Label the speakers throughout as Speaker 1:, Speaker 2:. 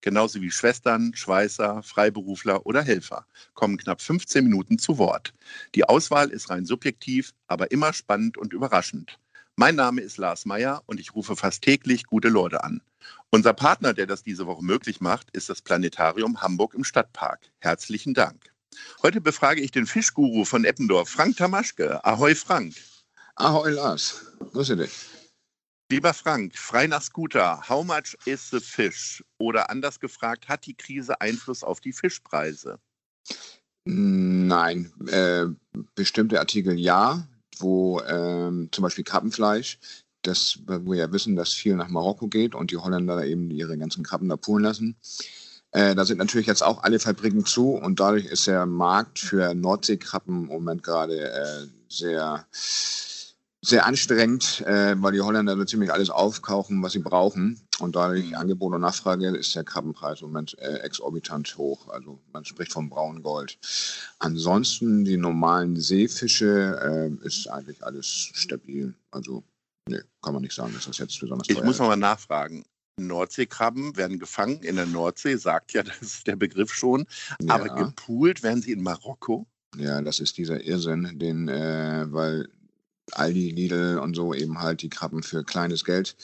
Speaker 1: genauso wie Schwestern, Schweißer, Freiberufler oder Helfer, kommen knapp 15 Minuten zu Wort. Die Auswahl ist rein subjektiv, aber immer spannend und überraschend. Mein Name ist Lars Meyer und ich rufe fast täglich gute Leute an. Unser Partner, der das diese Woche möglich macht, ist das Planetarium Hamburg im Stadtpark. Herzlichen Dank. Heute befrage ich den Fischguru von Eppendorf, Frank Tamaschke. Ahoi, Frank.
Speaker 2: Ahoi, Lars. Grüße dich.
Speaker 1: Lieber Frank, frei nach Scooter, how much is the fish? Oder anders gefragt, hat die Krise Einfluss auf die Fischpreise?
Speaker 2: Nein, äh, bestimmte Artikel ja, wo ähm, zum Beispiel Krabbenfleisch, das, wo wir ja wissen, dass viel nach Marokko geht und die Holländer eben ihre ganzen Krabben da poolen lassen. Äh, da sind natürlich jetzt auch alle Fabriken zu und dadurch ist der Markt für Nordseekrabben im Moment gerade äh, sehr sehr anstrengend, äh, weil die Holländer so ziemlich alles aufkaufen, was sie brauchen. Und dadurch mhm. Angebot und Nachfrage ist der Krabbenpreis im Moment äh, exorbitant hoch. Also man spricht vom braunen Gold. Ansonsten die normalen Seefische äh, ist eigentlich alles stabil. Also nee, kann man nicht sagen, dass das jetzt besonders
Speaker 1: Ich muss nochmal nachfragen. Nordseekrabben werden gefangen in der Nordsee, sagt ja, das ist der Begriff schon. Ja. Aber gepoolt werden sie in Marokko?
Speaker 2: Ja, das ist dieser Irrsinn, den, äh, weil Aldi, Lidl und so eben halt die Krabben für kleines Geld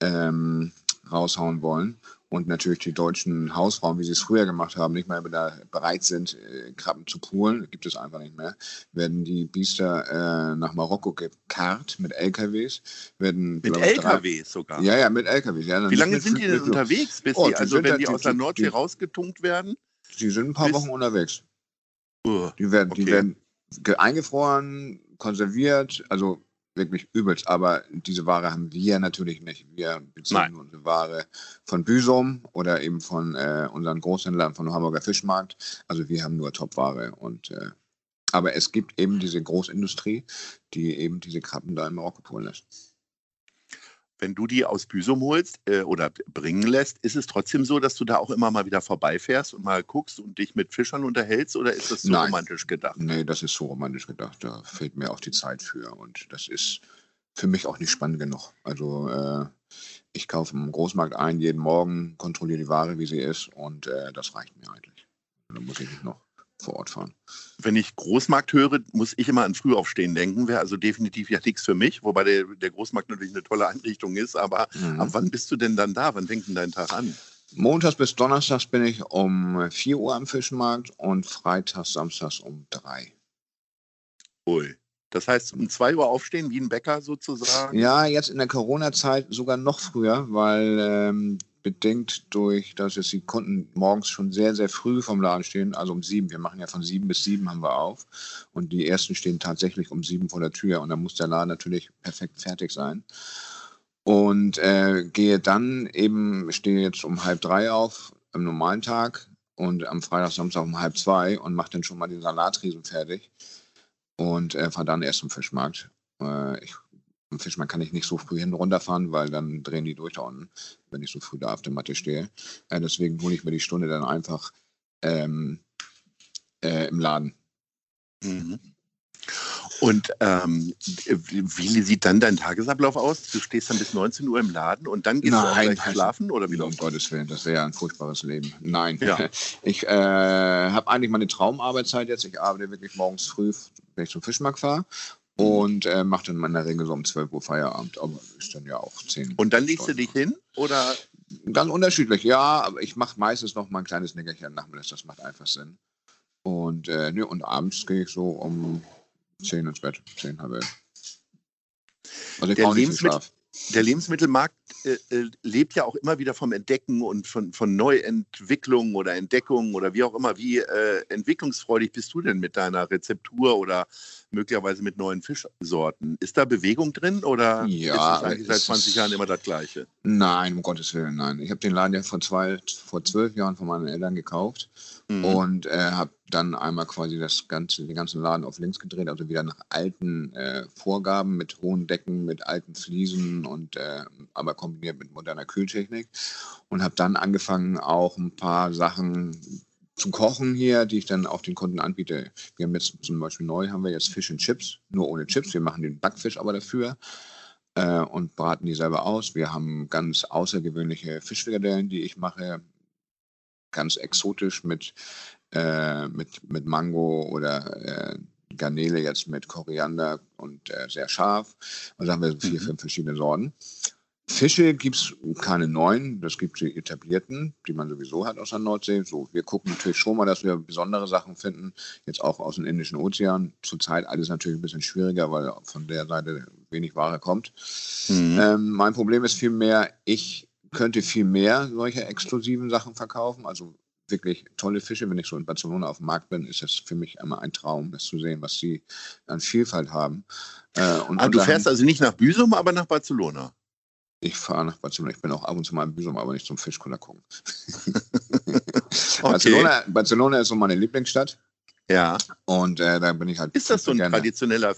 Speaker 2: ähm, raushauen wollen. Und natürlich die deutschen Hausfrauen, wie sie es früher gemacht haben, nicht mehr bereit sind, äh, Krabben zu poolen, gibt es einfach nicht mehr, werden die Biester äh, nach Marokko gekarrt mit LKWs. Werden,
Speaker 1: mit LKWs sogar?
Speaker 2: Ja, ja, mit LKWs. Ja,
Speaker 1: wie lange sind die denn unterwegs, bis oh, die, also wenn die aus der Nordsee die, rausgetunkt werden?
Speaker 2: Die sind ein paar Wochen unterwegs. Uh, die werden, okay. die werden eingefroren, konserviert, also wirklich übelst. Aber diese Ware haben wir natürlich nicht. Wir beziehen Nein. unsere Ware von Büsum oder eben von äh, unseren Großhändlern vom Hamburger Fischmarkt. Also wir haben nur Topware und äh, aber es gibt eben diese Großindustrie, die eben diese Krabben da in Marokko polen lässt
Speaker 1: wenn du die aus Büsum holst äh, oder bringen lässt, ist es trotzdem so, dass du da auch immer mal wieder vorbeifährst und mal guckst und dich mit Fischern unterhältst oder ist das so Nein. romantisch gedacht?
Speaker 2: Nee, das ist so romantisch gedacht. Da fehlt mir auch die Zeit für und das ist für mich auch nicht spannend genug. Also äh, ich kaufe im Großmarkt ein jeden Morgen, kontrolliere die Ware, wie sie ist und äh, das reicht mir eigentlich. Da muss ich nicht noch vor Ort fahren.
Speaker 1: Wenn ich Großmarkt höre, muss ich immer an Frühaufstehen denken. Wäre also definitiv ja nichts für mich, wobei der, der Großmarkt natürlich eine tolle Einrichtung ist. Aber mhm. ab wann bist du denn dann da? Wann fängt denn dein Tag an?
Speaker 2: Montags bis Donnerstags bin ich um 4 Uhr am Fischmarkt und Freitags, Samstags um 3.
Speaker 1: Ui. Das heißt, um 2 Uhr aufstehen, wie ein Bäcker sozusagen?
Speaker 2: Ja, jetzt in der Corona-Zeit sogar noch früher, weil ähm, bedingt durch, dass jetzt die Kunden morgens schon sehr, sehr früh vom Laden stehen, also um sieben. Wir machen ja von sieben bis sieben haben wir auf. Und die ersten stehen tatsächlich um sieben vor der Tür. Und dann muss der Laden natürlich perfekt fertig sein. Und äh, gehe dann eben, stehe jetzt um halb drei auf am normalen Tag und am Freitag, Samstag um halb zwei und mache dann schon mal den Salatriesen fertig und äh, fahre dann erst zum Fischmarkt. Äh, ich am Fischmann kann ich nicht so früh hin runterfahren, weil dann drehen die durch da unten, wenn ich so früh da auf der Matte stehe. Äh, deswegen hole ich mir die Stunde dann einfach ähm, äh, im Laden.
Speaker 1: Mhm. Und ähm, wie sieht dann dein Tagesablauf aus? Du stehst dann bis 19 Uhr im Laden und dann gehst Nein, du gleich schlafen oder wie
Speaker 2: Um Gottes Willen, das wäre ja ein furchtbares Leben. Nein, ja. ich äh, habe eigentlich meine Traumarbeitszeit jetzt. Ich arbeite wirklich morgens früh, wenn ich zum Fischmarkt fahre. Und äh, macht dann in der Regel so um 12 Uhr Feierabend, aber ist dann ja auch 10
Speaker 1: Und dann legst du dich hin oder?
Speaker 2: Ganz unterschiedlich, ja, aber ich mache meistens noch mal ein kleines Nickerchen nachmittags, das macht einfach Sinn. Und, äh, ne, und abends gehe ich so um 10 ins Bett, 10, halb elf.
Speaker 1: Also ich brauche nicht Schlaf der Lebensmittelmarkt äh, äh, lebt ja auch immer wieder vom Entdecken und von, von Neuentwicklungen oder Entdeckungen oder wie auch immer. Wie äh, entwicklungsfreudig bist du denn mit deiner Rezeptur oder möglicherweise mit neuen Fischsorten? Ist da Bewegung drin oder
Speaker 2: ja,
Speaker 1: ist es eigentlich seit 20 Jahren immer das Gleiche?
Speaker 2: Nein, um Gottes Willen, nein. Ich habe den Laden ja vor, zwei, vor zwölf Jahren von meinen Eltern gekauft mhm. und äh, habe dann einmal quasi das ganze, den ganzen Laden auf links gedreht, also wieder nach alten äh, Vorgaben mit hohen Decken, mit alten Fliesen und äh, aber kombiniert mit moderner Kühltechnik. Und habe dann angefangen, auch ein paar Sachen zu kochen hier, die ich dann auch den Kunden anbiete. Wir haben jetzt zum Beispiel neu haben wir jetzt Fish and Chips, nur ohne Chips. Wir machen den Backfisch aber dafür äh, und braten die selber aus. Wir haben ganz außergewöhnliche Fischfrikadellen, die ich mache, ganz exotisch mit, äh, mit, mit Mango oder äh, Garnele jetzt mit Koriander und äh, sehr scharf. Also haben wir vier, mhm. fünf verschiedene Sorten. Fische gibt es keine neuen, das gibt die etablierten, die man sowieso hat aus der Nordsee. So, wir gucken natürlich schon mal, dass wir besondere Sachen finden, jetzt auch aus dem Indischen Ozean. Zurzeit alles natürlich ein bisschen schwieriger, weil von der Seite wenig Ware kommt. Mhm. Ähm, mein Problem ist vielmehr, ich könnte viel mehr solcher exklusiven Sachen verkaufen, also wirklich tolle Fische. Wenn ich so in Barcelona auf dem Markt bin, ist das für mich immer ein Traum, das zu sehen, was sie an Vielfalt haben.
Speaker 1: Äh, ah, du fährst also nicht nach Büsum, aber nach Barcelona.
Speaker 2: Ich fahre nach Barcelona. Ich bin auch ab und zu mal in Büsum, aber nicht zum Fischkunder gucken. okay. Barcelona, Barcelona ist so meine Lieblingsstadt.
Speaker 1: Ja.
Speaker 2: Und äh, da bin ich halt.
Speaker 1: Ist das so ein gerne. traditioneller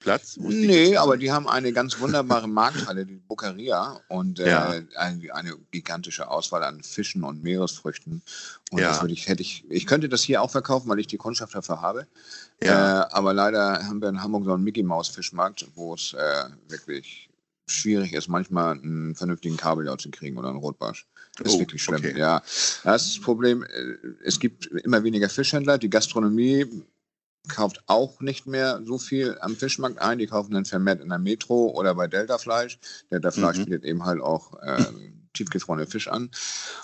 Speaker 1: Fischumschlagsplatz?
Speaker 2: Nee, aber die haben eine ganz wunderbare Markthalle, die Bucaria, und äh, ja. eine, eine, gigantische Auswahl an Fischen und Meeresfrüchten. Und ja. das würde ich, hätte ich, ich könnte das hier auch verkaufen, weil ich die Kundschaft dafür habe. Ja. Äh, aber leider haben wir in Hamburg so einen Mickey Maus Fischmarkt, wo es äh, wirklich schwierig ist, manchmal einen vernünftigen Kabeljau zu kriegen oder einen Rotbarsch. Das ist oh, wirklich schlimm. Okay. Ja, das Problem. Äh, es gibt immer weniger Fischhändler. Die Gastronomie kauft auch nicht mehr so viel am Fischmarkt ein. Die kaufen dann vermehrt in der Metro oder bei Delta Fleisch. Delta Fleisch mhm. bietet eben halt auch äh, tiefgefrorene Fisch an.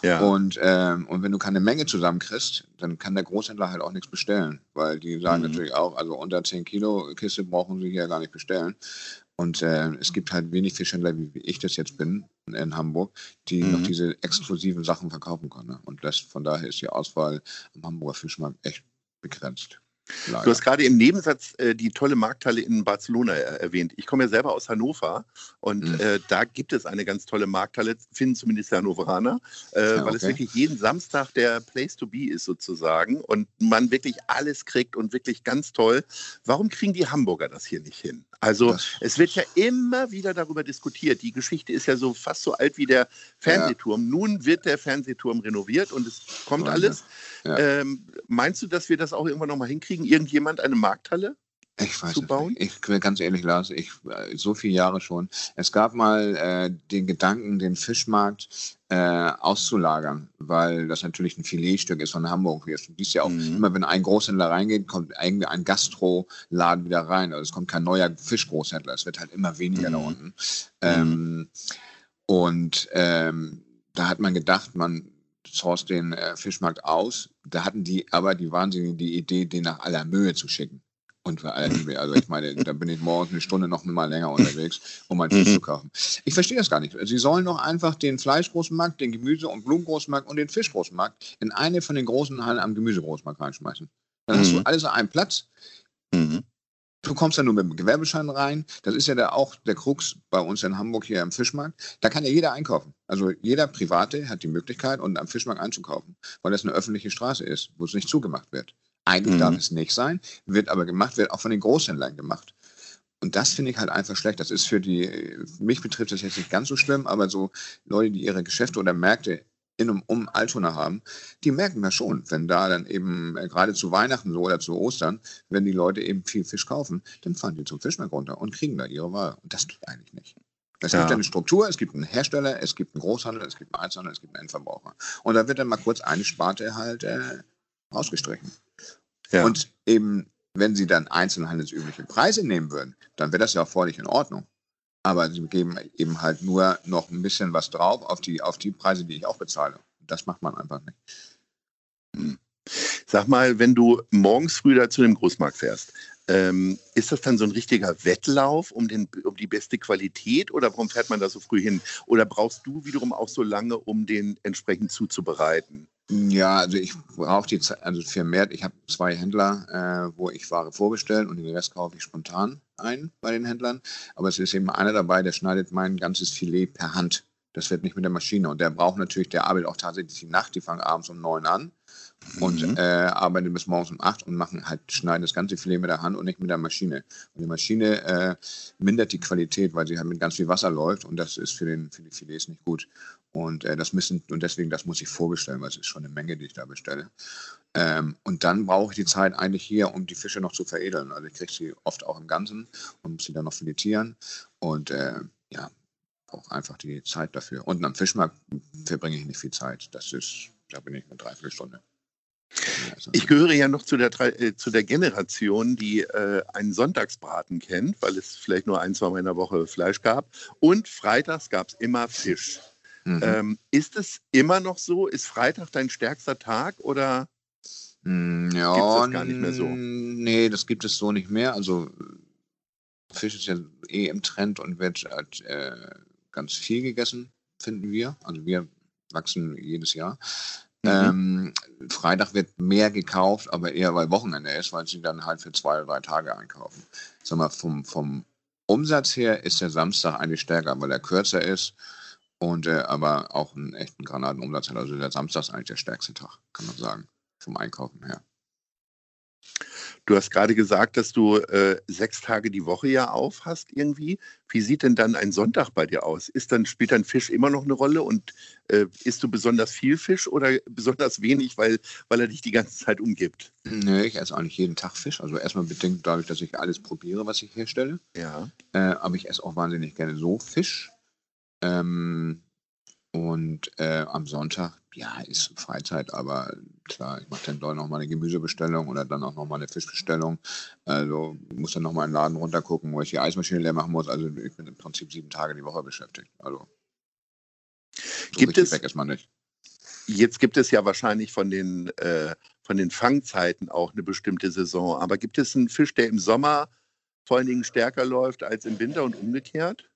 Speaker 2: Ja. Und, ähm, und wenn du keine Menge zusammenkriegst, dann kann der Großhändler halt auch nichts bestellen, weil die sagen mhm. natürlich auch, also unter 10 Kilo Kiste brauchen sie hier gar nicht bestellen. Und äh, es gibt halt wenig Fischhändler, wie ich das jetzt bin, in Hamburg, die mhm. noch diese exklusiven Sachen verkaufen können. Ne? Und das, von daher ist die Auswahl am Hamburger Fischmarkt echt begrenzt.
Speaker 1: Leider. Du hast gerade im Nebensatz äh, die tolle Markthalle in Barcelona äh, erwähnt. Ich komme ja selber aus Hannover und mhm. äh, da gibt es eine ganz tolle Markthalle, finden zumindest die Hannoveraner, äh, ja, weil okay. es wirklich jeden Samstag der Place to be ist sozusagen und man wirklich alles kriegt und wirklich ganz toll. Warum kriegen die Hamburger das hier nicht hin? Also das es wird ja immer wieder darüber diskutiert. Die Geschichte ist ja so fast so alt wie der Fernsehturm. Ja. Nun wird der Fernsehturm renoviert und es kommt alles. Ja. Ähm, meinst du, dass wir das auch irgendwann nochmal hinkriegen? Irgendjemand eine Markthalle?
Speaker 2: Ich weiß zu bauen? Nicht. Ich will ganz ehrlich, Lars, ich äh, so viele Jahre schon. Es gab mal äh, den Gedanken, den Fischmarkt äh, auszulagern, weil das natürlich ein Filetstück ist von Hamburg. Du siehst ja auch mhm. immer, wenn ein Großhändler reingeht, kommt irgendwie ein Gastroladen wieder rein. Also es kommt kein neuer Fischgroßhändler. Es wird halt immer weniger mhm. da unten. Mhm. Ähm, und ähm, da hat man gedacht, man source den äh, Fischmarkt aus. Da hatten die aber die wahnsinnige die Idee, den nach aller Mühe zu schicken. Und für alle Liebe. Also ich meine, da bin ich morgens eine Stunde noch mal länger unterwegs, um mein Fisch zu kaufen. Ich verstehe das gar nicht. Sie sollen doch einfach den Fleischgroßmarkt, den Gemüse- und Blumengroßmarkt und den Fischgroßmarkt in eine von den großen Hallen am Gemüsegroßmarkt reinschmeißen. Dann hast du mhm. alles an einem Platz. Mhm. Du kommst ja nur mit dem Gewerbeschein rein. Das ist ja der, auch der Krux bei uns in Hamburg hier am Fischmarkt. Da kann ja jeder einkaufen. Also jeder Private hat die Möglichkeit, und am Fischmarkt einzukaufen, weil das eine öffentliche Straße ist, wo es nicht zugemacht wird. Eigentlich mhm. darf es nicht sein, wird aber gemacht, wird auch von den Großhändlern gemacht. Und das finde ich halt einfach schlecht. Das ist für die, mich betrifft das jetzt nicht ganz so schlimm, aber so Leute, die ihre Geschäfte oder Märkte in und um Altona haben, die merken das schon, wenn da dann eben äh, gerade zu Weihnachten so oder zu Ostern, wenn die Leute eben viel Fisch kaufen, dann fahren die zum Fischmarkt runter und kriegen da ihre Ware. Und das geht eigentlich nicht. Es ja. gibt eine Struktur, es gibt einen Hersteller, es gibt einen Großhandel, es gibt einen Einzelhandel, es gibt einen Endverbraucher. Und da wird dann mal kurz eine Sparte halt äh, rausgestrichen. Ja. Und eben, wenn sie dann einzelhandelsübliche Preise nehmen würden, dann wäre das ja auch völlig in Ordnung aber sie geben eben halt nur noch ein bisschen was drauf auf die, auf die Preise, die ich auch bezahle. Das macht man einfach nicht.
Speaker 1: Hm. Sag mal, wenn du morgens früh da zu dem Großmarkt fährst, ähm, ist das dann so ein richtiger Wettlauf um, den, um die beste Qualität oder warum fährt man da so früh hin? Oder brauchst du wiederum auch so lange, um den entsprechend zuzubereiten?
Speaker 2: Ja, also ich brauche die Zeit, also vermehrt, ich habe zwei Händler, äh, wo ich Ware vorbestelle und den Rest kaufe ich spontan ein bei den Händlern. Aber es ist eben einer dabei, der schneidet mein ganzes Filet per Hand. Das wird nicht mit der Maschine. Und der braucht natürlich, der arbeitet auch tatsächlich die Nacht, die fangen abends um neun an und mhm. äh, arbeiten bis morgens um acht und machen halt, schneiden das ganze Filet mit der Hand und nicht mit der Maschine. Und die Maschine äh, mindert die Qualität, weil sie halt mit ganz viel Wasser läuft und das ist für, den, für die Filets nicht gut. Und äh, das müssen, und deswegen, das muss ich vorbestellen, weil es ist schon eine Menge, die ich da bestelle. Ähm, und dann brauche ich die Zeit eigentlich hier, um die Fische noch zu veredeln. Also ich kriege sie oft auch im Ganzen und muss sie dann noch filetieren. Und äh, ja, auch einfach die Zeit dafür. Und am Fischmarkt verbringe ich nicht viel Zeit. Das ist, da bin ich eine Dreiviertelstunde.
Speaker 1: Ich gehöre ja noch zu der, äh, zu der Generation, die äh, einen Sonntagsbraten kennt, weil es vielleicht nur ein, zwei Mal in der Woche Fleisch gab. Und freitags gab es immer Fisch. Mhm. Ähm, ist es immer noch so? Ist Freitag dein stärkster Tag oder
Speaker 2: hm, ja, gibt es das gar nicht mehr so? Nee, das gibt es so nicht mehr. Also Fisch ist ja eh im Trend und wird halt, äh, ganz viel gegessen, finden wir. Also wir wachsen jedes Jahr. Mhm. Ähm, Freitag wird mehr gekauft, aber eher weil Wochenende ist, weil sie dann halt für zwei oder drei Tage einkaufen. Sag mal, vom, vom Umsatz her ist der Samstag eigentlich stärker, weil er kürzer ist und äh, aber auch einen echten Granatenumsatz hat. Also der Samstag ist eigentlich der stärkste Tag, kann man sagen, vom Einkaufen her.
Speaker 1: Du hast gerade gesagt, dass du äh, sechs Tage die Woche ja auf hast irgendwie. Wie sieht denn dann ein Sonntag bei dir aus? Ist dann, spielt dann Fisch immer noch eine Rolle und äh, isst du besonders viel Fisch oder besonders wenig, weil, weil er dich die ganze Zeit umgibt?
Speaker 2: Nee, ich esse eigentlich jeden Tag Fisch. Also erstmal bedingt dadurch, dass ich alles probiere, was ich herstelle.
Speaker 1: Ja.
Speaker 2: Äh, aber ich esse auch wahnsinnig gerne so Fisch. Ähm, und äh, am Sonntag, ja, ist Freizeit, aber klar, ich mache dann dort nochmal eine Gemüsebestellung oder dann auch nochmal eine Fischbestellung. Also muss dann nochmal in den Laden runtergucken, wo ich die Eismaschine leer machen muss. Also ich bin im Prinzip sieben Tage die Woche beschäftigt. Also
Speaker 1: so gibt es, weg ist man nicht. Jetzt gibt es ja wahrscheinlich von den, äh, von den Fangzeiten auch eine bestimmte Saison. Aber gibt es einen Fisch, der im Sommer vor allen Dingen stärker läuft als im Winter und umgekehrt?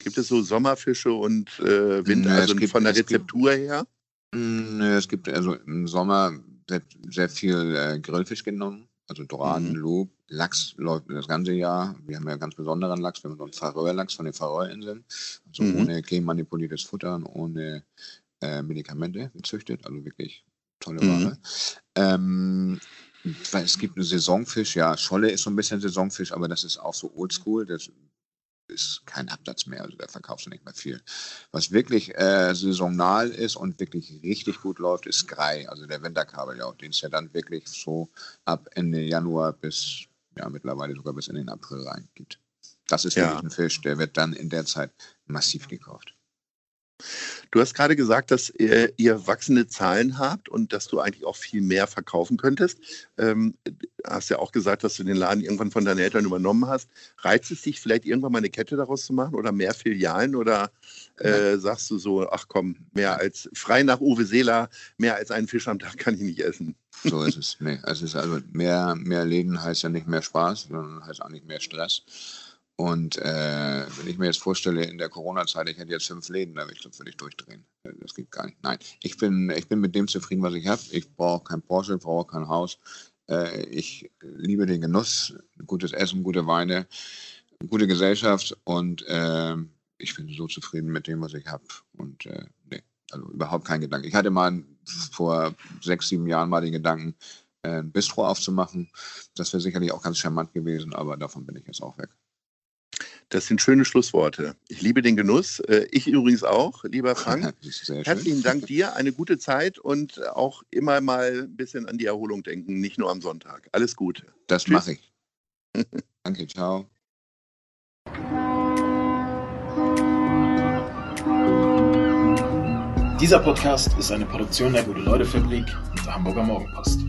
Speaker 1: Gibt es so Sommerfische und äh, Winter, nee, also gibt, von der Rezeptur gibt, her?
Speaker 2: Nee, es gibt also im Sommer wird sehr viel äh, Grillfisch genommen, also Doraden, mhm. Lob, Lachs läuft das ganze Jahr. Wir haben ja ganz besonderen Lachs, wir haben so einen Färöer-Lachs von den Färöerinseln, also mhm. ohne genmanipuliertes Futter und ohne äh, Medikamente gezüchtet, also wirklich tolle Ware. Mhm. Ähm, es gibt einen Saisonfisch, ja, Scholle ist so ein bisschen Saisonfisch, aber das ist auch so oldschool. Das ist kein Absatz mehr, also da verkaufst du nicht mehr viel. Was wirklich äh, saisonal ist und wirklich richtig gut läuft, ist Grei, also der Winterkabeljau, den es ja dann wirklich so ab Ende Januar bis, ja mittlerweile sogar bis in den April rein gibt. Das ist ja. wirklich ein Fisch, der wird dann in der Zeit massiv gekauft.
Speaker 1: Du hast gerade gesagt, dass ihr, ihr, wachsende Zahlen habt und dass du eigentlich auch viel mehr verkaufen könntest. Ähm, hast ja auch gesagt, dass du den Laden irgendwann von deinen Eltern übernommen hast. Reizt es dich vielleicht irgendwann mal eine Kette daraus zu machen oder mehr Filialen oder äh, sagst du so, ach komm, mehr als frei nach Uwe Seeler, mehr als einen Fisch am Tag kann ich nicht essen.
Speaker 2: So ist es. Nee, es ist also mehr, mehr Läden heißt ja nicht mehr Spaß, sondern heißt auch nicht mehr Stress. Und äh, wenn ich mir jetzt vorstelle, in der Corona-Zeit, ich hätte jetzt fünf Läden, da würde ich, würde ich durchdrehen. Das geht gar nicht. Nein, ich bin, ich bin mit dem zufrieden, was ich habe. Ich brauche kein Porsche, brauche kein Haus. Äh, ich liebe den Genuss, gutes Essen, gute Weine, gute Gesellschaft und äh, ich bin so zufrieden mit dem, was ich habe. Und äh, nee, also überhaupt kein Gedanke. Ich hatte mal vor sechs, sieben Jahren mal den Gedanken, äh, ein Bistro aufzumachen. Das wäre sicherlich auch ganz charmant gewesen, aber davon bin ich jetzt auch weg.
Speaker 1: Das sind schöne Schlussworte. Ich liebe den Genuss. Äh, ich übrigens auch, lieber Frank. Herzlichen Dank dir. Eine gute Zeit und auch immer mal ein bisschen an die Erholung denken, nicht nur am Sonntag. Alles Gute.
Speaker 2: Das mache ich. Danke, ciao.
Speaker 3: Dieser Podcast ist eine Produktion der Gute-Leute-Fabrik und der Hamburger Morgenpost.